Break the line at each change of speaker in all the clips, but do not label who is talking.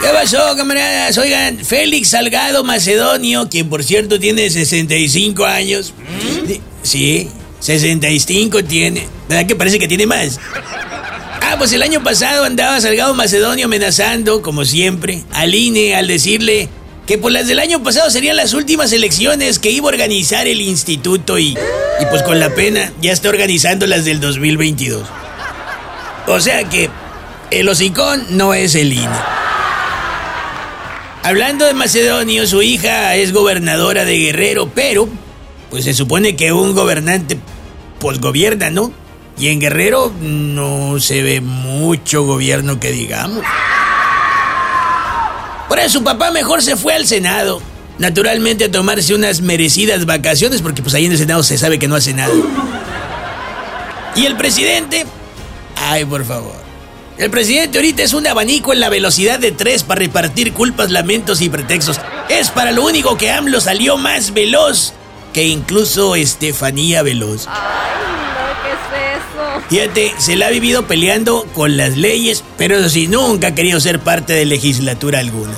¿Qué pasó, camaradas? Oigan, Félix Salgado Macedonio, quien por cierto tiene 65 años. Sí, 65 tiene. ¿Verdad que parece que tiene más? Ah, pues el año pasado andaba Salgado Macedonio amenazando, como siempre, al INE al decirle que por las del año pasado serían las últimas elecciones que iba a organizar el instituto y, y pues con la pena ya está organizando las del 2022. O sea que el hocicón no es el INE. Hablando de Macedonio, su hija es gobernadora de Guerrero, pero pues se supone que un gobernante pues gobierna, ¿no? Y en Guerrero no se ve mucho gobierno que digamos. Por eso su papá mejor se fue al Senado. Naturalmente a tomarse unas merecidas vacaciones porque pues ahí en el Senado se sabe que no hace nada. Y el presidente... Ay, por favor. El presidente ahorita es un abanico en la velocidad de tres para repartir culpas, lamentos y pretextos. Es para lo único que AMLO salió más veloz que incluso Estefanía Veloz.
Ay, no, ¿qué es eso?
Fíjate, se la ha vivido peleando con las leyes, pero eso sí, nunca ha querido ser parte de legislatura alguna.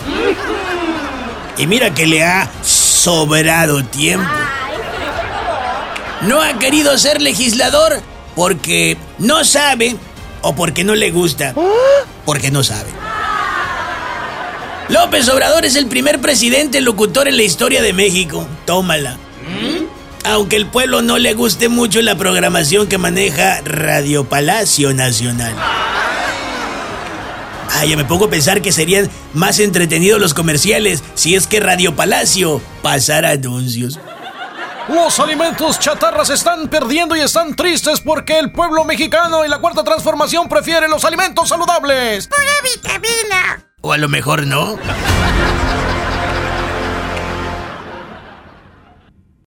Y mira que le ha sobrado tiempo. No ha querido ser legislador porque no sabe o porque no le gusta, porque no sabe. López Obrador es el primer presidente locutor en la historia de México. Tómala. Aunque el pueblo no le guste mucho la programación que maneja Radio Palacio Nacional. Ah, ya me pongo a pensar que serían más entretenidos los comerciales si es que Radio Palacio pasara anuncios.
Los alimentos chatarras se están perdiendo y están tristes porque el pueblo mexicano y la cuarta transformación prefieren los alimentos saludables.
Pura vitamina.
O a lo mejor no.